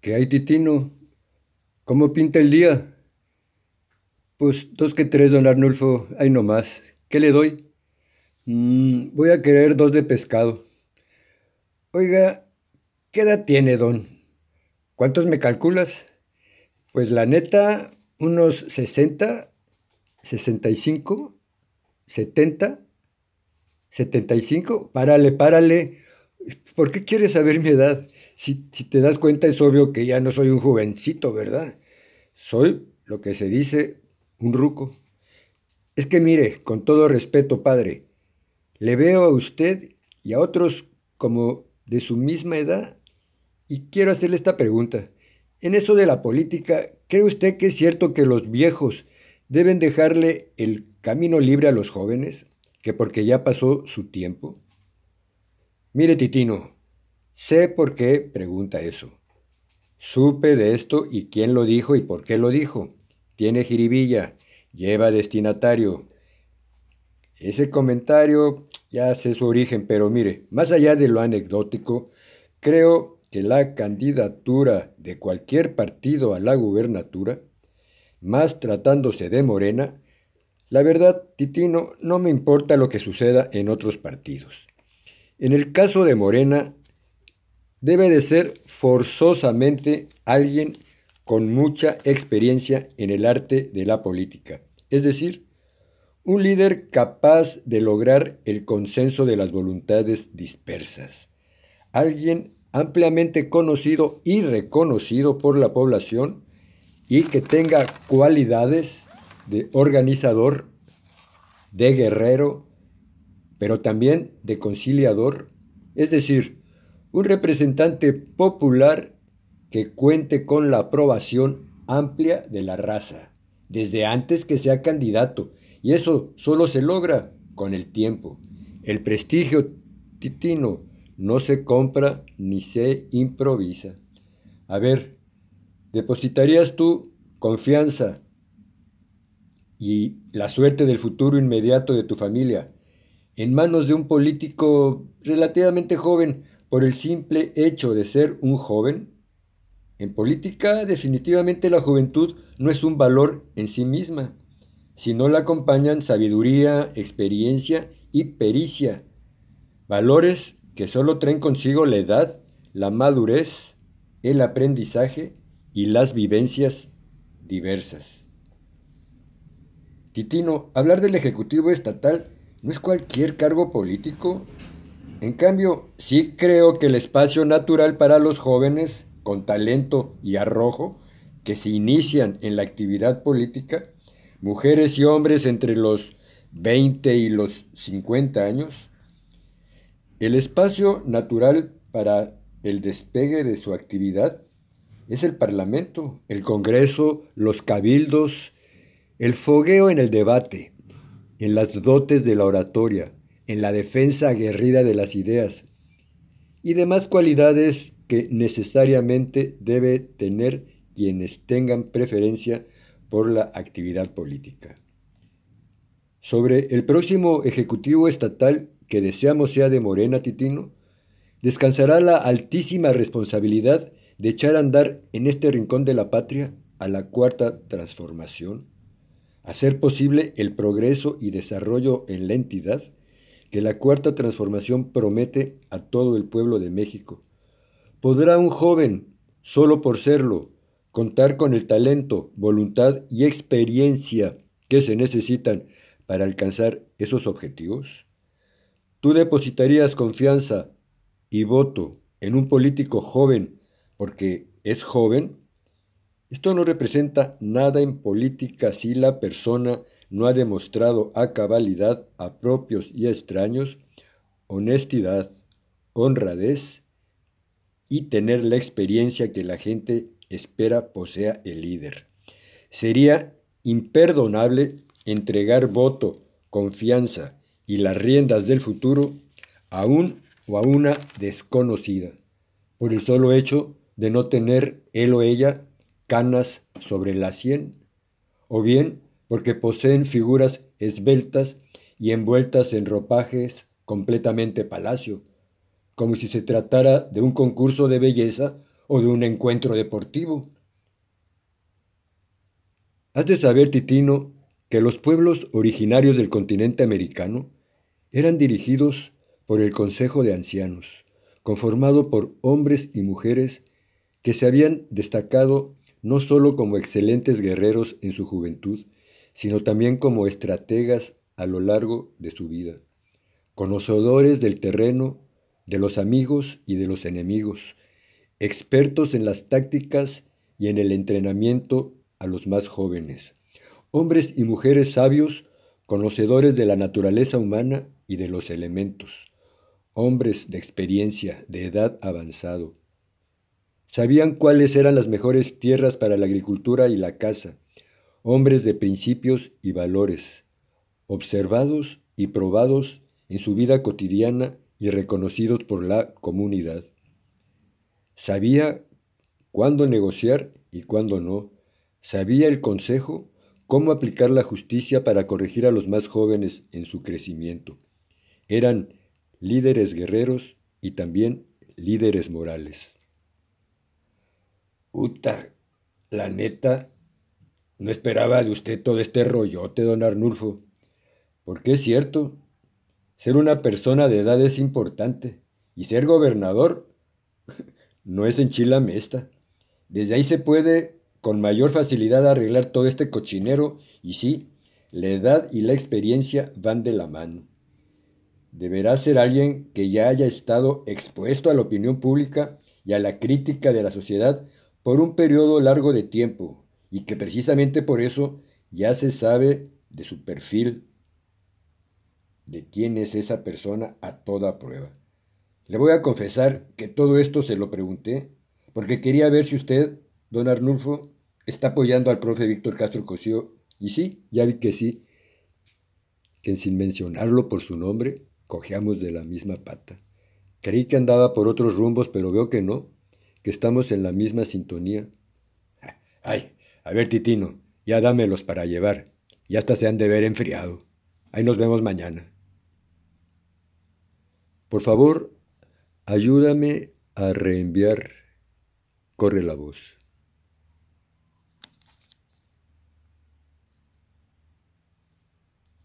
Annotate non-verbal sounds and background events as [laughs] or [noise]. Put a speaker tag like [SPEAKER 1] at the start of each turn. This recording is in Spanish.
[SPEAKER 1] ¿Qué hay, Titino? ¿Cómo pinta el día? Pues dos que tres, don Arnulfo, ahí nomás. ¿Qué le doy? Mm, voy a querer dos de pescado. Oiga, ¿qué edad tiene, don? ¿Cuántos me calculas? Pues la neta, unos 60, 65, 70, 75. Párale, párale. ¿Por qué quieres saber mi edad? Si, te das cuenta es obvio que ya no soy un jovencito, ¿verdad? Soy lo que se dice un ruco. Es que mire, con todo respeto, padre, le veo a usted y a otros como de su misma edad y quiero hacerle esta pregunta. En eso de la política, ¿cree usted que es cierto que los viejos deben dejarle el camino libre a los jóvenes? ¿Que porque ya pasó su tiempo? Mire, Titino, Sé por qué pregunta eso. Supe de esto y quién lo dijo y por qué lo dijo. Tiene jiribilla, lleva destinatario. Ese comentario ya sé su origen, pero mire, más allá de lo anecdótico, creo que la candidatura de cualquier partido a la gubernatura, más tratándose de Morena, la verdad, Titino, no me importa lo que suceda en otros partidos. En el caso de Morena, debe de ser forzosamente alguien con mucha experiencia en el arte de la política, es decir, un líder capaz de lograr el consenso de las voluntades dispersas, alguien ampliamente conocido y reconocido por la población y que tenga cualidades de organizador, de guerrero, pero también de conciliador, es decir, un representante popular que cuente con la aprobación amplia de la raza, desde antes que sea candidato, y eso solo se logra con el tiempo. El prestigio titino no se compra ni se improvisa. A ver, ¿depositarías tú confianza y la suerte del futuro inmediato de tu familia en manos de un político relativamente joven por el simple hecho de ser un joven? En política definitivamente la juventud no es un valor en sí misma, sino la acompañan sabiduría, experiencia y pericia, valores que solo traen consigo la edad, la madurez, el aprendizaje y las vivencias diversas. Titino, hablar del Ejecutivo Estatal no es cualquier cargo político, en cambio, sí creo que el espacio natural para los jóvenes con talento y arrojo que se inician en la actividad política, mujeres y hombres entre los 20 y los 50 años, el espacio natural para el despegue de su actividad es el Parlamento, el Congreso, los cabildos, el fogueo en el debate, en las dotes de la oratoria, en la defensa aguerrida de las ideas y demás cualidades que necesariamente debe tener quienes tengan preferencia por la actividad política. Sobre el próximo Ejecutivo Estatal que deseamos sea de Morena Titino, descansará la altísima responsabilidad de echar a andar en este rincón de la patria a la cuarta transformación, hacer posible el progreso y desarrollo en la entidad que la cuarta transformación promete a todo el pueblo de México. ¿Podrá un joven, solo por serlo, contar con el talento, voluntad y experiencia que se necesitan para alcanzar esos objetivos? ¿Tú depositarías confianza y voto en un político joven porque es joven? Esto no representa nada en política si la persona no ha demostrado a cabalidad a propios y a extraños honestidad, honradez y tener la experiencia que la gente espera posea el líder. Sería imperdonable entregar voto, confianza y las riendas del futuro a un o a una desconocida, por el solo hecho de no tener él o ella canas sobre la sien, o bien porque poseen figuras esbeltas y envueltas en ropajes completamente palacio, como si se tratara de un concurso de belleza o de un encuentro deportivo. Has de saber, Titino, que los pueblos originarios del continente americano eran dirigidos por el Consejo de Ancianos, conformado por hombres y mujeres que se habían destacado no solo como excelentes guerreros en su juventud, sino también como estrategas a lo largo de su vida, conocedores del terreno, de los amigos y de los enemigos, expertos en las tácticas y en el entrenamiento a los más jóvenes, hombres y mujeres sabios, conocedores de la naturaleza humana y de los elementos, hombres de experiencia, de edad avanzado. Sabían cuáles eran las mejores tierras para la agricultura y la caza, hombres de principios y valores, observados y probados en su vida cotidiana y reconocidos por la comunidad. Sabía cuándo negociar y cuándo no. Sabía el consejo cómo aplicar la justicia para corregir a los más jóvenes en su crecimiento. Eran líderes guerreros y también líderes morales. Uta, la neta, no esperaba de usted todo este rollote, don Arnulfo. Porque es cierto, ser una persona de edad es importante y ser gobernador [laughs] no es en mesta. Desde ahí se puede con mayor facilidad arreglar todo este cochinero y sí, la edad y la experiencia van de la mano. Deberá ser alguien que ya haya estado expuesto a la opinión pública y a la crítica de la sociedad por un periodo largo de tiempo y que precisamente por eso ya se sabe de su perfil, de quién es esa persona a toda prueba. Le voy a confesar que todo esto se lo pregunté porque quería ver si usted, don Arnulfo, está apoyando al profe Víctor Castro Cosío. Y sí, ya vi que sí, que sin mencionarlo por su nombre, cojeamos de la misma pata. Creí que andaba por otros rumbos, pero veo que no, que estamos en la misma sintonía. Ay, a ver, Titino, ya dámelos para llevar. Ya hasta se han de ver enfriado. Ahí nos vemos mañana. Por favor, ayúdame a reenviar. Corre la voz.